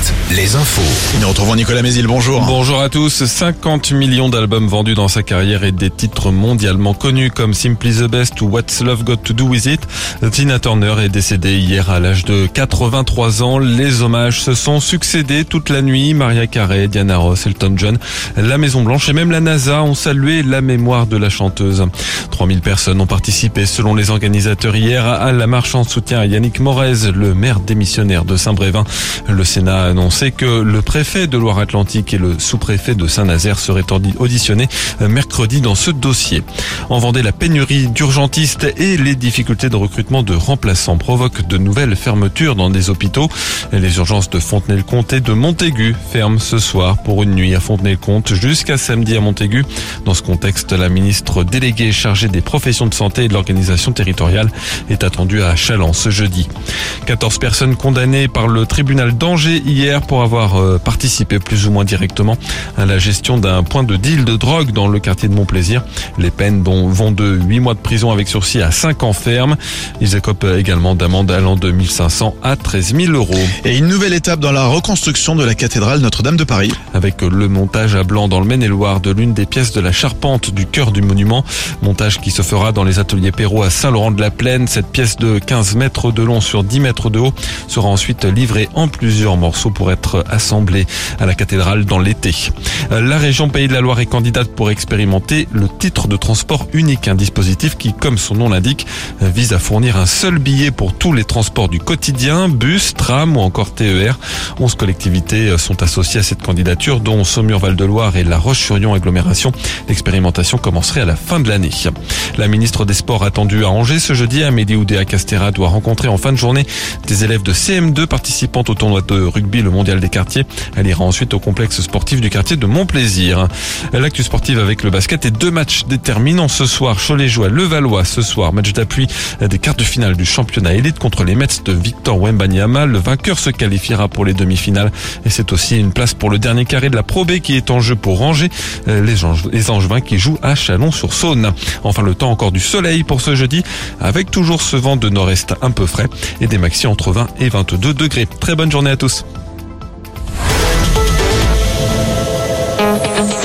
Night. Les infos. Nous retrouvons Nicolas Mézil, bonjour. Bonjour à tous. 50 millions d'albums vendus dans sa carrière et des titres mondialement connus comme Simply the Best ou What's Love Got to Do With It. Tina Turner est décédée hier à l'âge de 83 ans. Les hommages se sont succédés toute la nuit. Maria Carey, Diana Ross, Elton John, la Maison Blanche et même la NASA ont salué la mémoire de la chanteuse. 3000 personnes ont participé selon les organisateurs hier à la marche en soutien à Yannick Morez, le maire démissionnaire de Saint-Brévin. Le Sénat a annoncé que le préfet de Loire-Atlantique et le sous-préfet de Saint-Nazaire seraient auditionnés mercredi dans ce dossier. En Vendée, la pénurie d'urgentistes et les difficultés de recrutement de remplaçants provoquent de nouvelles fermetures dans des hôpitaux. Les urgences de Fontenay-le-Comte et de Montaigu ferment ce soir pour une nuit à Fontenay-le-Comte jusqu'à samedi à Montaigu. Dans ce contexte, la ministre déléguée chargée des professions de santé et de l'organisation territoriale est attendue à Chalon ce jeudi. 14 personnes condamnées par le tribunal d'Angers hier pour avoir euh, participé plus ou moins directement à la gestion d'un point de deal de drogue dans le quartier de Montplaisir. Les peines dont vont de 8 mois de prison avec sursis à 5 ans ferme. Ils écopent également d'amende allant de 1500 à 13 000 euros. Et une nouvelle étape dans la reconstruction de la cathédrale Notre-Dame de Paris. Avec le montage à blanc dans le Maine-et-Loire de l'une des pièces de la charpente du cœur du monument. Montage qui se fera dans les ateliers Perrault à Saint-Laurent-de-la-Plaine. Cette pièce de 15 mètres de long sur 10 mètres de haut sera ensuite livrée en plusieurs morceaux pour être assemblée à la cathédrale dans l'été. La région Pays de la Loire est candidate pour expérimenter le titre de transport unique, un dispositif qui, comme son nom l'indique, vise à fournir un seul billet pour tous les transports du quotidien, bus, tram ou encore TER. 11 collectivités sont associées à cette candidature, dont Saumur-Val-de-Loire et La Roche-sur-Yon agglomération. L'expérimentation commencerait à la fin de l'année. La ministre des Sports attendue à Angers ce jeudi, Amélie Oudéa Castera doit rencontrer en fin de journée des élèves de CM2 participant au tournoi de rugby, le des quartiers. Elle ira ensuite au complexe sportif du quartier de Montplaisir. L'actu sportive avec le basket et deux matchs déterminants ce soir. Cholet joue à Levallois ce soir. Match d'appui des quarts de finale du championnat élite contre les Mets de Victor Wembanyama. Le vainqueur se qualifiera pour les demi-finales et c'est aussi une place pour le dernier carré de la Pro B qui est en jeu pour ranger les, les Angevins qui jouent à Chalon-sur-Saône. Enfin le temps encore du soleil pour ce jeudi avec toujours ce vent de nord-est un peu frais et des maxi entre 20 et 22 degrés. Très bonne journée à tous. Gracias.